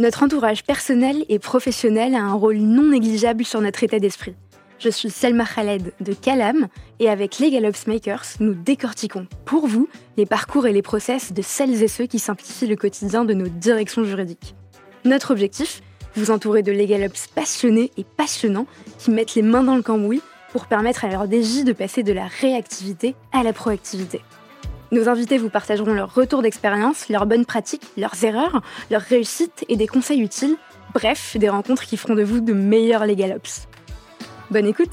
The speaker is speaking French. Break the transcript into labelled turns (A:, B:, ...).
A: Notre entourage personnel et professionnel a un rôle non négligeable sur notre état d'esprit. Je suis Selma Khaled de Calam et avec Legal Ops Makers, nous décortiquons pour vous les parcours et les process de celles et ceux qui simplifient le quotidien de nos directions juridiques. Notre objectif Vous entourer de Legal Ops passionnés et passionnants qui mettent les mains dans le cambouis pour permettre à leur DJ de passer de la réactivité à la proactivité. Nos invités vous partageront leurs retours d'expérience, leurs bonnes pratiques, leurs erreurs, leurs réussites et des conseils utiles. Bref, des rencontres qui feront de vous de meilleurs Legal Ops. Bonne écoute